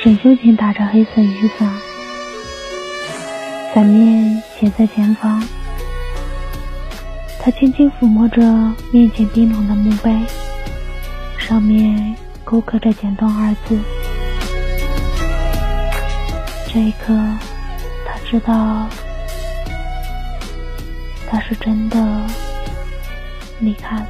沈秀琴打着黑色雨伞，伞面斜在前方。他轻轻抚摸着面前冰冷的墓碑，上面勾刻着“简冬”二字。这一刻，他知道，他是真的离开了。